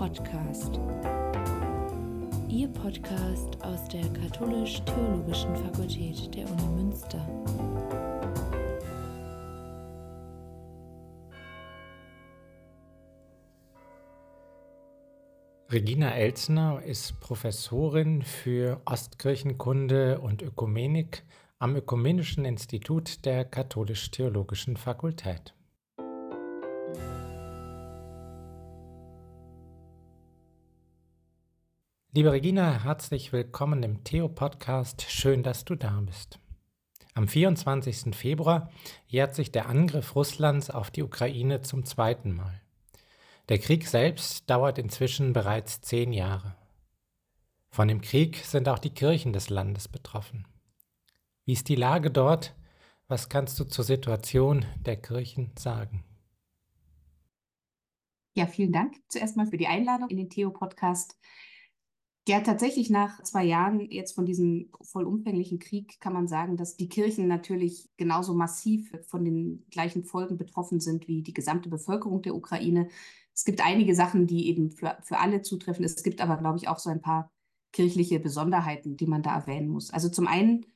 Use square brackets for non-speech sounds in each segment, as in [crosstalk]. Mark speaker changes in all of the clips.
Speaker 1: Podcast. Ihr Podcast aus der Katholisch-Theologischen Fakultät der Uni Münster.
Speaker 2: Regina Elzner ist Professorin für Ostkirchenkunde und Ökumenik am Ökumenischen Institut der Katholisch-Theologischen Fakultät. Liebe Regina, herzlich willkommen im Theo-Podcast. Schön, dass du da bist. Am 24. Februar jährt sich der Angriff Russlands auf die Ukraine zum zweiten Mal. Der Krieg selbst dauert inzwischen bereits zehn Jahre. Von dem Krieg sind auch die Kirchen des Landes betroffen. Wie ist die Lage dort? Was kannst du zur Situation der Kirchen sagen?
Speaker 3: Ja, vielen Dank zuerst mal für die Einladung in den Theo-Podcast. Ja, tatsächlich nach zwei Jahren jetzt von diesem vollumfänglichen Krieg kann man sagen, dass die Kirchen natürlich genauso massiv von den gleichen Folgen betroffen sind wie die gesamte Bevölkerung der Ukraine. Es gibt einige Sachen, die eben für, für alle zutreffen. Es gibt aber, glaube ich, auch so ein paar kirchliche Besonderheiten, die man da erwähnen muss. Also zum einen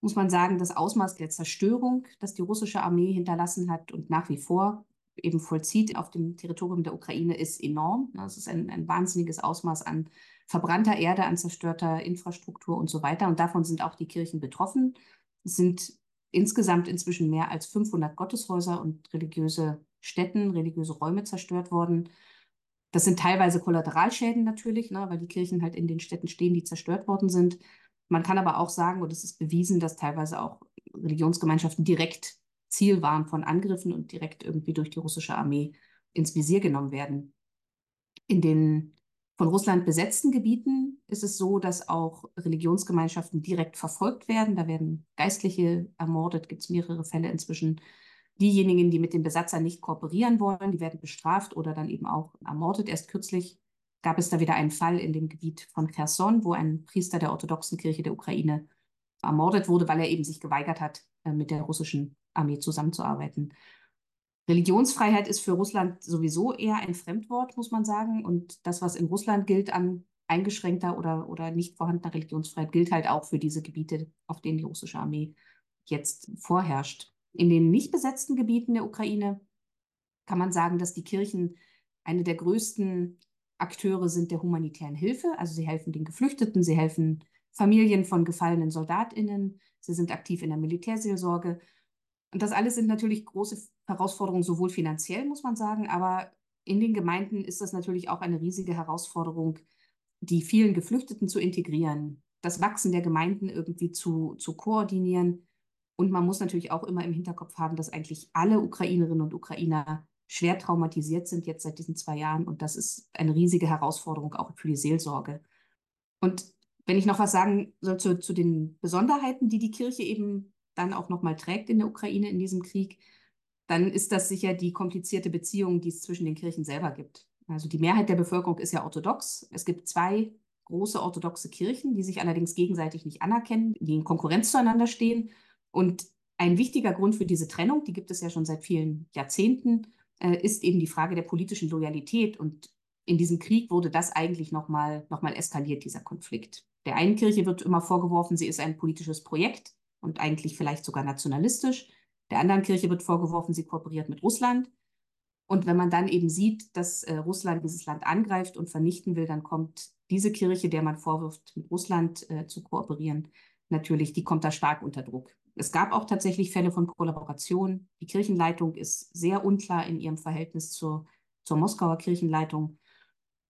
Speaker 3: muss man sagen, das Ausmaß der Zerstörung, das die russische Armee hinterlassen hat und nach wie vor eben vollzieht auf dem Territorium der Ukraine, ist enorm. Das ist ein, ein wahnsinniges Ausmaß an verbrannter Erde, an zerstörter Infrastruktur und so weiter. Und davon sind auch die Kirchen betroffen. Es sind insgesamt inzwischen mehr als 500 Gotteshäuser und religiöse Städten, religiöse Räume zerstört worden. Das sind teilweise Kollateralschäden natürlich, ne, weil die Kirchen halt in den Städten stehen, die zerstört worden sind. Man kann aber auch sagen, und es ist bewiesen, dass teilweise auch Religionsgemeinschaften direkt Ziel waren von Angriffen und direkt irgendwie durch die russische Armee ins Visier genommen werden. In den von Russland besetzten Gebieten ist es so, dass auch Religionsgemeinschaften direkt verfolgt werden. Da werden Geistliche ermordet, gibt es mehrere Fälle inzwischen. Diejenigen, die mit den Besatzern nicht kooperieren wollen, die werden bestraft oder dann eben auch ermordet. Erst kürzlich gab es da wieder einen Fall in dem Gebiet von Cherson, wo ein Priester der orthodoxen Kirche der Ukraine ermordet wurde, weil er eben sich geweigert hat, äh, mit der russischen Armee zusammenzuarbeiten. Religionsfreiheit ist für Russland sowieso eher ein Fremdwort, muss man sagen. Und das, was in Russland gilt an eingeschränkter oder, oder nicht vorhandener Religionsfreiheit, gilt halt auch für diese Gebiete, auf denen die russische Armee jetzt vorherrscht. In den nicht besetzten Gebieten der Ukraine kann man sagen, dass die Kirchen eine der größten Akteure sind der humanitären Hilfe. Also sie helfen den Geflüchteten, sie helfen Familien von gefallenen Soldatinnen, sie sind aktiv in der Militärseelsorge. Und das alles sind natürlich große Herausforderungen, sowohl finanziell, muss man sagen, aber in den Gemeinden ist das natürlich auch eine riesige Herausforderung, die vielen Geflüchteten zu integrieren, das Wachsen der Gemeinden irgendwie zu, zu koordinieren und man muss natürlich auch immer im Hinterkopf haben, dass eigentlich alle Ukrainerinnen und Ukrainer schwer traumatisiert sind jetzt seit diesen zwei Jahren. Und das ist eine riesige Herausforderung auch für die Seelsorge. Und wenn ich noch was sagen soll zu, zu den Besonderheiten, die die Kirche eben dann auch nochmal trägt in der Ukraine in diesem Krieg, dann ist das sicher die komplizierte Beziehung, die es zwischen den Kirchen selber gibt. Also die Mehrheit der Bevölkerung ist ja orthodox. Es gibt zwei große orthodoxe Kirchen, die sich allerdings gegenseitig nicht anerkennen, die in Konkurrenz zueinander stehen. Und ein wichtiger Grund für diese Trennung, die gibt es ja schon seit vielen Jahrzehnten, äh, ist eben die Frage der politischen Loyalität. Und in diesem Krieg wurde das eigentlich nochmal noch mal eskaliert, dieser Konflikt. Der einen Kirche wird immer vorgeworfen, sie ist ein politisches Projekt und eigentlich vielleicht sogar nationalistisch. Der anderen Kirche wird vorgeworfen, sie kooperiert mit Russland. Und wenn man dann eben sieht, dass äh, Russland dieses Land angreift und vernichten will, dann kommt diese Kirche, der man vorwirft, mit Russland äh, zu kooperieren, natürlich, die kommt da stark unter Druck. Es gab auch tatsächlich Fälle von Kollaboration. Die Kirchenleitung ist sehr unklar in ihrem Verhältnis zur, zur Moskauer Kirchenleitung.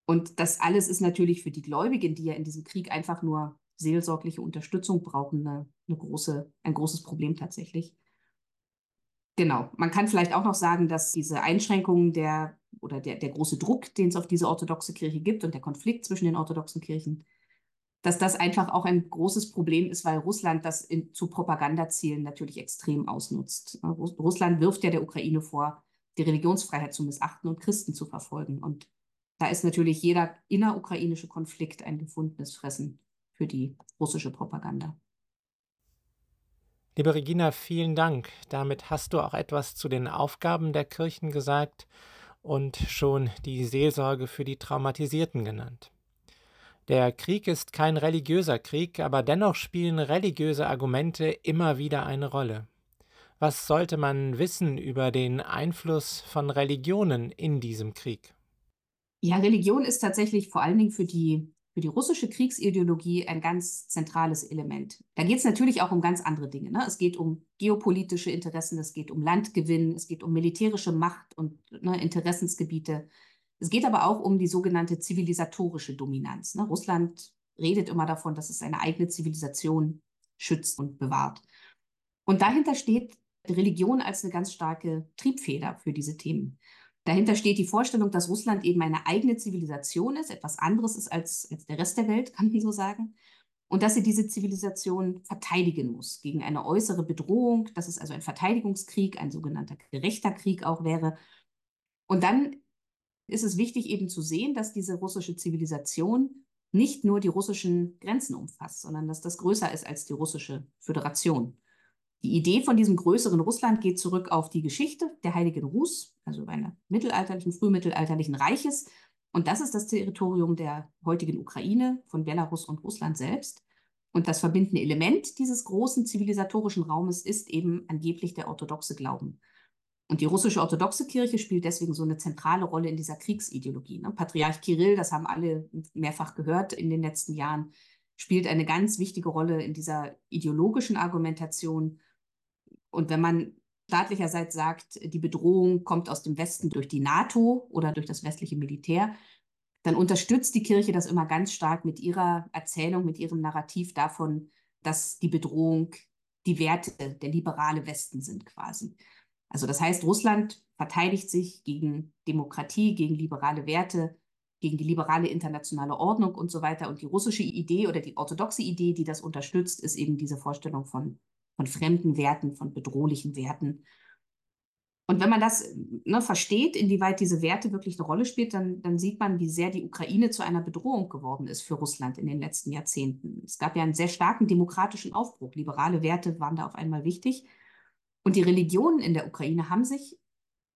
Speaker 3: Und das alles ist natürlich für die Gläubigen, die ja in diesem Krieg einfach nur seelsorgliche Unterstützung brauchen, eine, eine große, ein großes Problem tatsächlich. Genau. Man kann vielleicht auch noch sagen, dass diese Einschränkungen der oder der, der große Druck, den es auf diese orthodoxe Kirche gibt und der Konflikt zwischen den orthodoxen Kirchen dass das einfach auch ein großes Problem ist, weil Russland das in, zu Propagandazielen natürlich extrem ausnutzt. Russland wirft ja der Ukraine vor, die Religionsfreiheit zu missachten und Christen zu verfolgen. Und da ist natürlich jeder innerukrainische Konflikt ein gefundenes Fressen für die russische Propaganda.
Speaker 2: Liebe Regina, vielen Dank. Damit hast du auch etwas zu den Aufgaben der Kirchen gesagt und schon die Seelsorge für die Traumatisierten genannt. Der Krieg ist kein religiöser Krieg, aber dennoch spielen religiöse Argumente immer wieder eine Rolle. Was sollte man wissen über den Einfluss von Religionen in diesem Krieg?
Speaker 3: Ja, Religion ist tatsächlich vor allen Dingen für die, für die russische Kriegsideologie ein ganz zentrales Element. Da geht es natürlich auch um ganz andere Dinge. Ne? Es geht um geopolitische Interessen, es geht um Landgewinn, es geht um militärische Macht und ne, Interessensgebiete. Es geht aber auch um die sogenannte zivilisatorische Dominanz. Ne? Russland redet immer davon, dass es seine eigene Zivilisation schützt und bewahrt. Und dahinter steht Religion als eine ganz starke Triebfeder für diese Themen. Dahinter steht die Vorstellung, dass Russland eben eine eigene Zivilisation ist, etwas anderes ist als, als der Rest der Welt, kann man so sagen. Und dass sie diese Zivilisation verteidigen muss gegen eine äußere Bedrohung, dass es also ein Verteidigungskrieg, ein sogenannter gerechter Krieg auch wäre. Und dann ist es wichtig eben zu sehen, dass diese russische Zivilisation nicht nur die russischen Grenzen umfasst, sondern dass das größer ist als die russische Föderation. Die Idee von diesem größeren Russland geht zurück auf die Geschichte der Heiligen Rus, also eines mittelalterlichen, frühmittelalterlichen Reiches. Und das ist das Territorium der heutigen Ukraine, von Belarus und Russland selbst. Und das verbindende Element dieses großen zivilisatorischen Raumes ist eben angeblich der orthodoxe Glauben. Und die russische orthodoxe Kirche spielt deswegen so eine zentrale Rolle in dieser Kriegsideologie. Ne? Patriarch Kirill, das haben alle mehrfach gehört in den letzten Jahren, spielt eine ganz wichtige Rolle in dieser ideologischen Argumentation. Und wenn man staatlicherseits sagt, die Bedrohung kommt aus dem Westen durch die NATO oder durch das westliche Militär, dann unterstützt die Kirche das immer ganz stark mit ihrer Erzählung, mit ihrem Narrativ davon, dass die Bedrohung die Werte, der liberale Westen sind quasi. Also das heißt, Russland verteidigt sich gegen Demokratie, gegen liberale Werte, gegen die liberale internationale Ordnung und so weiter. Und die russische Idee oder die orthodoxe Idee, die das unterstützt, ist eben diese Vorstellung von, von fremden Werten, von bedrohlichen Werten. Und wenn man das ne, versteht, inwieweit diese Werte wirklich eine Rolle spielt, dann, dann sieht man, wie sehr die Ukraine zu einer Bedrohung geworden ist für Russland in den letzten Jahrzehnten. Es gab ja einen sehr starken demokratischen Aufbruch. Liberale Werte waren da auf einmal wichtig. Und die Religionen in der Ukraine haben sich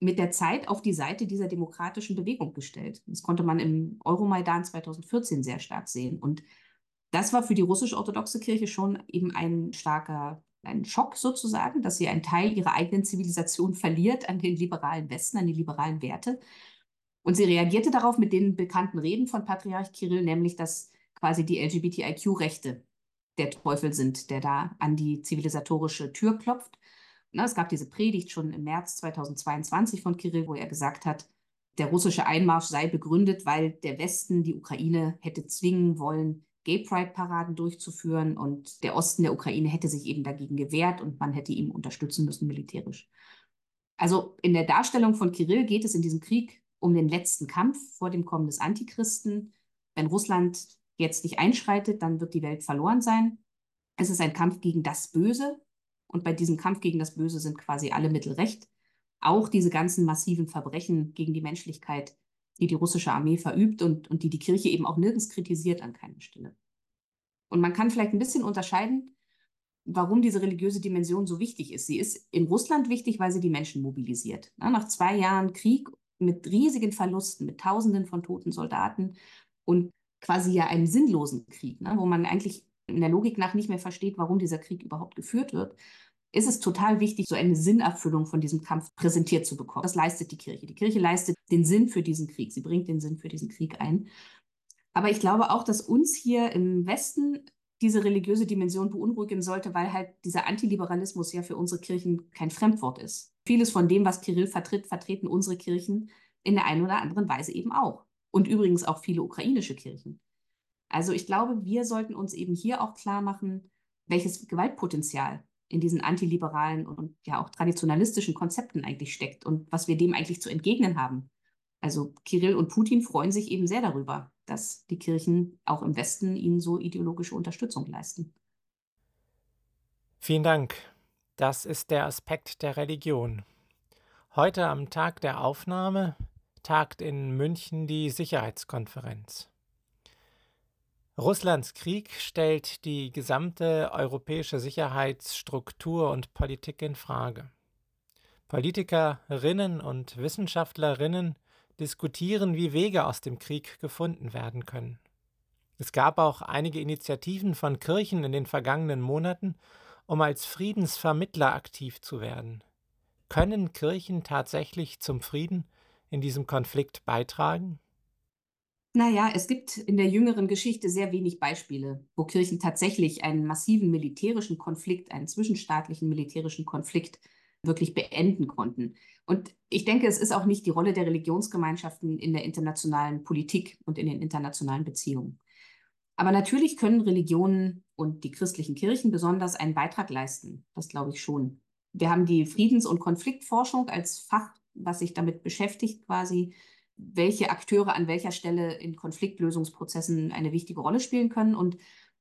Speaker 3: mit der Zeit auf die Seite dieser demokratischen Bewegung gestellt. Das konnte man im Euromaidan 2014 sehr stark sehen. Und das war für die russisch-orthodoxe Kirche schon eben ein starker ein Schock sozusagen, dass sie einen Teil ihrer eigenen Zivilisation verliert an den liberalen Westen, an die liberalen Werte. Und sie reagierte darauf mit den bekannten Reden von Patriarch Kirill, nämlich dass quasi die LGBTIQ-Rechte der Teufel sind, der da an die zivilisatorische Tür klopft. Na, es gab diese Predigt schon im März 2022 von Kirill, wo er gesagt hat, der russische Einmarsch sei begründet, weil der Westen die Ukraine hätte zwingen wollen, Gay Pride-Paraden durchzuführen und der Osten der Ukraine hätte sich eben dagegen gewehrt und man hätte ihm unterstützen müssen militärisch. Also in der Darstellung von Kirill geht es in diesem Krieg um den letzten Kampf vor dem Kommen des Antichristen. Wenn Russland jetzt nicht einschreitet, dann wird die Welt verloren sein. Es ist ein Kampf gegen das Böse, und bei diesem Kampf gegen das Böse sind quasi alle Mittel recht. Auch diese ganzen massiven Verbrechen gegen die Menschlichkeit, die die russische Armee verübt und, und die die Kirche eben auch nirgends kritisiert an keiner Stelle. Und man kann vielleicht ein bisschen unterscheiden, warum diese religiöse Dimension so wichtig ist. Sie ist in Russland wichtig, weil sie die Menschen mobilisiert. Nach zwei Jahren Krieg mit riesigen Verlusten, mit Tausenden von toten Soldaten und quasi ja einem sinnlosen Krieg, wo man eigentlich in der Logik nach nicht mehr versteht, warum dieser Krieg überhaupt geführt wird, ist es total wichtig, so eine Sinnerfüllung von diesem Kampf präsentiert zu bekommen. Das leistet die Kirche. Die Kirche leistet den Sinn für diesen Krieg. Sie bringt den Sinn für diesen Krieg ein. Aber ich glaube auch, dass uns hier im Westen diese religiöse Dimension beunruhigen sollte, weil halt dieser Antiliberalismus ja für unsere Kirchen kein Fremdwort ist. Vieles von dem, was Kirill vertritt, vertreten unsere Kirchen in der einen oder anderen Weise eben auch. Und übrigens auch viele ukrainische Kirchen. Also ich glaube, wir sollten uns eben hier auch klar machen, welches Gewaltpotenzial in diesen antiliberalen und ja auch traditionalistischen Konzepten eigentlich steckt und was wir dem eigentlich zu entgegnen haben. Also Kirill und Putin freuen sich eben sehr darüber, dass die Kirchen auch im Westen ihnen so ideologische Unterstützung leisten.
Speaker 2: Vielen Dank. Das ist der Aspekt der Religion. Heute am Tag der Aufnahme tagt in München die Sicherheitskonferenz. Russlands Krieg stellt die gesamte europäische Sicherheitsstruktur und Politik in Frage. Politikerinnen und Wissenschaftlerinnen diskutieren, wie Wege aus dem Krieg gefunden werden können. Es gab auch einige Initiativen von Kirchen in den vergangenen Monaten, um als Friedensvermittler aktiv zu werden. Können Kirchen tatsächlich zum Frieden in diesem Konflikt beitragen?
Speaker 3: Naja, es gibt in der jüngeren Geschichte sehr wenig Beispiele, wo Kirchen tatsächlich einen massiven militärischen Konflikt, einen zwischenstaatlichen militärischen Konflikt wirklich beenden konnten. Und ich denke, es ist auch nicht die Rolle der Religionsgemeinschaften in der internationalen Politik und in den internationalen Beziehungen. Aber natürlich können Religionen und die christlichen Kirchen besonders einen Beitrag leisten. Das glaube ich schon. Wir haben die Friedens- und Konfliktforschung als Fach, was sich damit beschäftigt, quasi welche Akteure an welcher Stelle in Konfliktlösungsprozessen eine wichtige Rolle spielen können. Und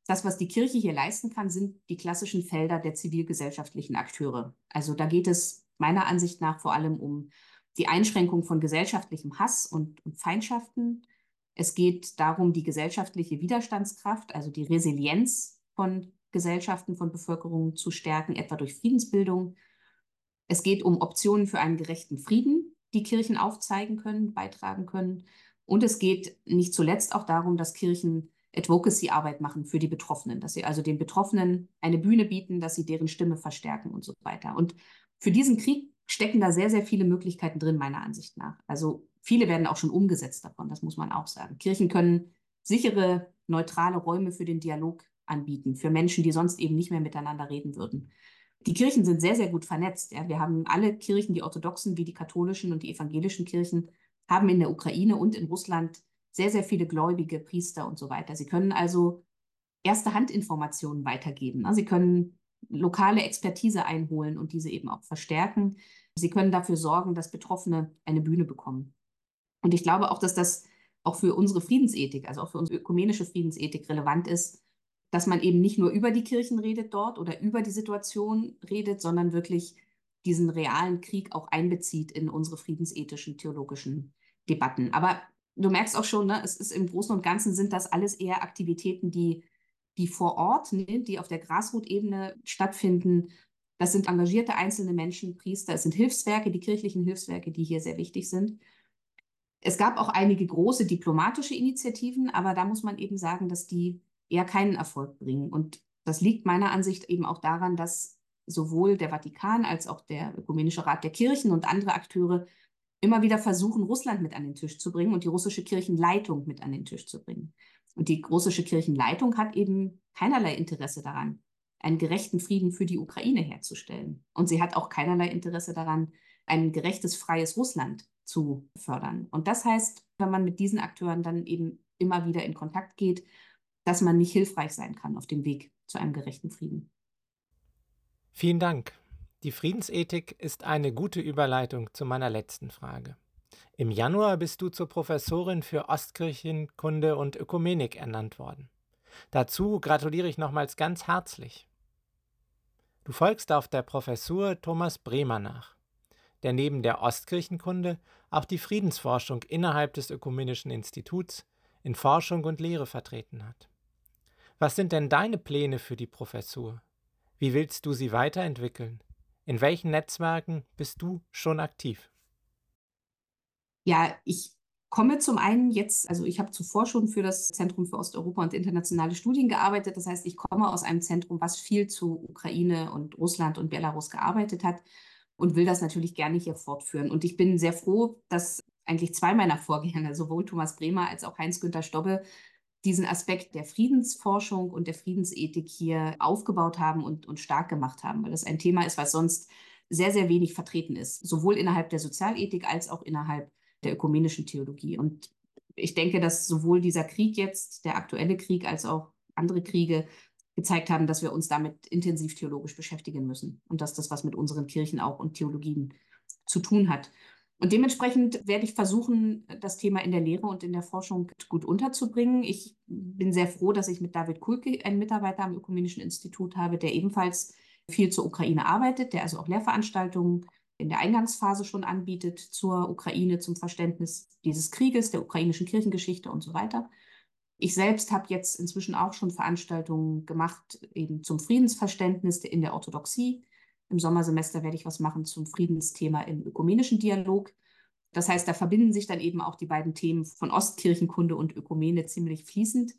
Speaker 3: das, was die Kirche hier leisten kann, sind die klassischen Felder der zivilgesellschaftlichen Akteure. Also da geht es meiner Ansicht nach vor allem um die Einschränkung von gesellschaftlichem Hass und, und Feindschaften. Es geht darum, die gesellschaftliche Widerstandskraft, also die Resilienz von Gesellschaften, von Bevölkerungen zu stärken, etwa durch Friedensbildung. Es geht um Optionen für einen gerechten Frieden, die Kirchen aufzeigen können, beitragen können. Und es geht nicht zuletzt auch darum, dass Kirchen Advocacy-Arbeit machen für die Betroffenen, dass sie also den Betroffenen eine Bühne bieten, dass sie deren Stimme verstärken und so weiter. Und für diesen Krieg stecken da sehr, sehr viele Möglichkeiten drin, meiner Ansicht nach. Also viele werden auch schon umgesetzt davon, das muss man auch sagen. Kirchen können sichere, neutrale Räume für den Dialog anbieten, für Menschen, die sonst eben nicht mehr miteinander reden würden. Die Kirchen sind sehr, sehr gut vernetzt. Ja. Wir haben alle Kirchen, die orthodoxen wie die katholischen und die evangelischen Kirchen, haben in der Ukraine und in Russland sehr, sehr viele Gläubige, Priester und so weiter. Sie können also erste Handinformationen weitergeben. Sie können lokale Expertise einholen und diese eben auch verstärken. Sie können dafür sorgen, dass Betroffene eine Bühne bekommen. Und ich glaube auch, dass das auch für unsere Friedensethik, also auch für unsere ökumenische Friedensethik relevant ist, dass man eben nicht nur über die Kirchen redet dort oder über die Situation redet, sondern wirklich diesen realen Krieg auch einbezieht in unsere friedensethischen, theologischen Debatten. Aber du merkst auch schon, ne, es ist im Großen und Ganzen sind das alles eher Aktivitäten, die, die vor Ort, ne, die auf der Grasroot-Ebene stattfinden. Das sind engagierte einzelne Menschen, Priester, es sind Hilfswerke, die kirchlichen Hilfswerke, die hier sehr wichtig sind. Es gab auch einige große diplomatische Initiativen, aber da muss man eben sagen, dass die eher keinen Erfolg bringen. Und das liegt meiner Ansicht eben auch daran, dass sowohl der Vatikan als auch der Ökumenische Rat der Kirchen und andere Akteure immer wieder versuchen, Russland mit an den Tisch zu bringen und die russische Kirchenleitung mit an den Tisch zu bringen. Und die russische Kirchenleitung hat eben keinerlei Interesse daran, einen gerechten Frieden für die Ukraine herzustellen. Und sie hat auch keinerlei Interesse daran, ein gerechtes, freies Russland zu fördern. Und das heißt, wenn man mit diesen Akteuren dann eben immer wieder in Kontakt geht, dass man nicht hilfreich sein kann auf dem Weg zu einem gerechten Frieden.
Speaker 2: Vielen Dank. Die Friedensethik ist eine gute Überleitung zu meiner letzten Frage. Im Januar bist du zur Professorin für Ostkirchenkunde und Ökumenik ernannt worden. Dazu gratuliere ich nochmals ganz herzlich. Du folgst auf der Professur Thomas Bremer nach, der neben der Ostkirchenkunde auch die Friedensforschung innerhalb des Ökumenischen Instituts in Forschung und Lehre vertreten hat. Was sind denn deine Pläne für die Professur? Wie willst du sie weiterentwickeln? In welchen Netzwerken bist du schon aktiv?
Speaker 3: Ja, ich komme zum einen jetzt, also ich habe zuvor schon für das Zentrum für Osteuropa und internationale Studien gearbeitet. Das heißt, ich komme aus einem Zentrum, was viel zu Ukraine und Russland und Belarus gearbeitet hat und will das natürlich gerne hier fortführen. Und ich bin sehr froh, dass eigentlich zwei meiner Vorgänger, sowohl Thomas Bremer als auch Heinz-Günther Stobbe, diesen Aspekt der Friedensforschung und der Friedensethik hier aufgebaut haben und, und stark gemacht haben, weil das ein Thema ist, was sonst sehr, sehr wenig vertreten ist, sowohl innerhalb der Sozialethik als auch innerhalb der ökumenischen Theologie. Und ich denke, dass sowohl dieser Krieg jetzt, der aktuelle Krieg, als auch andere Kriege gezeigt haben, dass wir uns damit intensiv theologisch beschäftigen müssen und dass das was mit unseren Kirchen auch und Theologien zu tun hat. Und dementsprechend werde ich versuchen, das Thema in der Lehre und in der Forschung gut unterzubringen. Ich bin sehr froh, dass ich mit David Kulke einen Mitarbeiter am Ökumenischen Institut habe, der ebenfalls viel zur Ukraine arbeitet, der also auch Lehrveranstaltungen in der Eingangsphase schon anbietet zur Ukraine, zum Verständnis dieses Krieges, der ukrainischen Kirchengeschichte und so weiter. Ich selbst habe jetzt inzwischen auch schon Veranstaltungen gemacht, eben zum Friedensverständnis in der Orthodoxie im Sommersemester werde ich was machen zum Friedensthema im ökumenischen Dialog. Das heißt, da verbinden sich dann eben auch die beiden Themen von Ostkirchenkunde und Ökumene ziemlich fließend.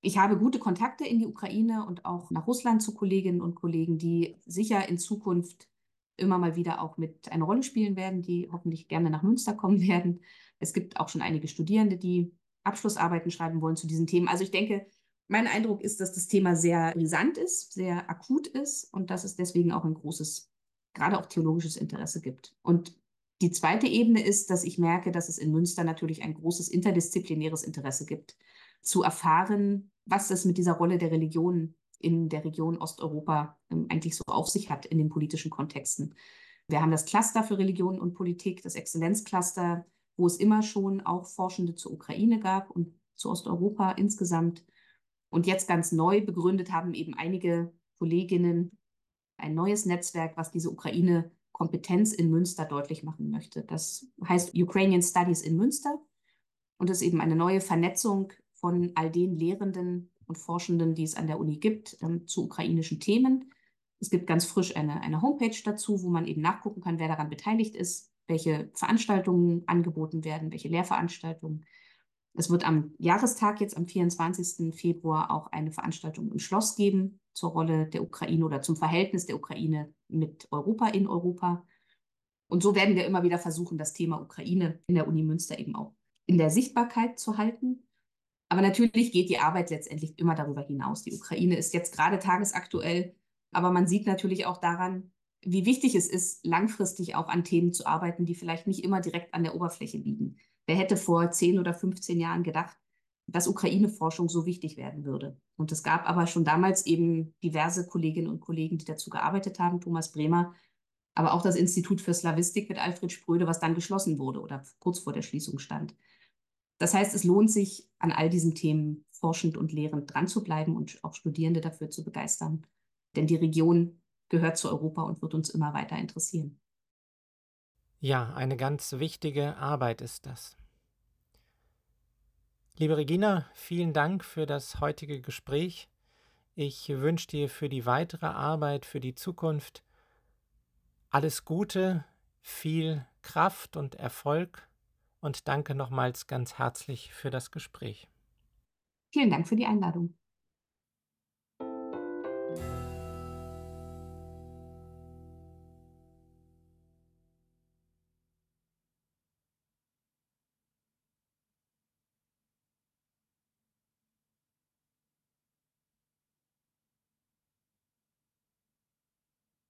Speaker 3: Ich habe gute Kontakte in die Ukraine und auch nach Russland zu Kolleginnen und Kollegen, die sicher in Zukunft immer mal wieder auch mit eine Rolle spielen werden, die hoffentlich gerne nach Münster kommen [laughs] werden. Es gibt auch schon einige Studierende, die Abschlussarbeiten schreiben wollen zu diesen Themen. Also ich denke, mein Eindruck ist, dass das Thema sehr brisant ist, sehr akut ist und dass es deswegen auch ein großes, gerade auch theologisches Interesse gibt. Und die zweite Ebene ist, dass ich merke, dass es in Münster natürlich ein großes interdisziplinäres Interesse gibt, zu erfahren, was es mit dieser Rolle der Religion in der Region Osteuropa ähm, eigentlich so auf sich hat in den politischen Kontexten. Wir haben das Cluster für Religion und Politik, das Exzellenzcluster, wo es immer schon auch Forschende zur Ukraine gab und zu Osteuropa insgesamt. Und jetzt ganz neu begründet haben eben einige Kolleginnen ein neues Netzwerk, was diese Ukraine-Kompetenz in Münster deutlich machen möchte. Das heißt Ukrainian Studies in Münster und ist eben eine neue Vernetzung von all den Lehrenden und Forschenden, die es an der Uni gibt, ähm, zu ukrainischen Themen. Es gibt ganz frisch eine, eine Homepage dazu, wo man eben nachgucken kann, wer daran beteiligt ist, welche Veranstaltungen angeboten werden, welche Lehrveranstaltungen. Es wird am Jahrestag jetzt am 24. Februar auch eine Veranstaltung im Schloss geben zur Rolle der Ukraine oder zum Verhältnis der Ukraine mit Europa in Europa. Und so werden wir immer wieder versuchen, das Thema Ukraine in der Uni Münster eben auch in der Sichtbarkeit zu halten. Aber natürlich geht die Arbeit letztendlich immer darüber hinaus. Die Ukraine ist jetzt gerade tagesaktuell, aber man sieht natürlich auch daran, wie wichtig es ist, langfristig auch an Themen zu arbeiten, die vielleicht nicht immer direkt an der Oberfläche liegen. Wer hätte vor 10 oder 15 Jahren gedacht, dass Ukraine-Forschung so wichtig werden würde? Und es gab aber schon damals eben diverse Kolleginnen und Kollegen, die dazu gearbeitet haben, Thomas Bremer, aber auch das Institut für Slavistik mit Alfred Spröde, was dann geschlossen wurde oder kurz vor der Schließung stand. Das heißt, es lohnt sich, an all diesen Themen forschend und lehrend dran zu bleiben und auch Studierende dafür zu begeistern. Denn die Region gehört zu Europa und wird uns immer weiter interessieren.
Speaker 2: Ja, eine ganz wichtige Arbeit ist das. Liebe Regina, vielen Dank für das heutige Gespräch. Ich wünsche dir für die weitere Arbeit, für die Zukunft alles Gute, viel Kraft und Erfolg und danke nochmals ganz herzlich für das Gespräch.
Speaker 3: Vielen Dank für die Einladung.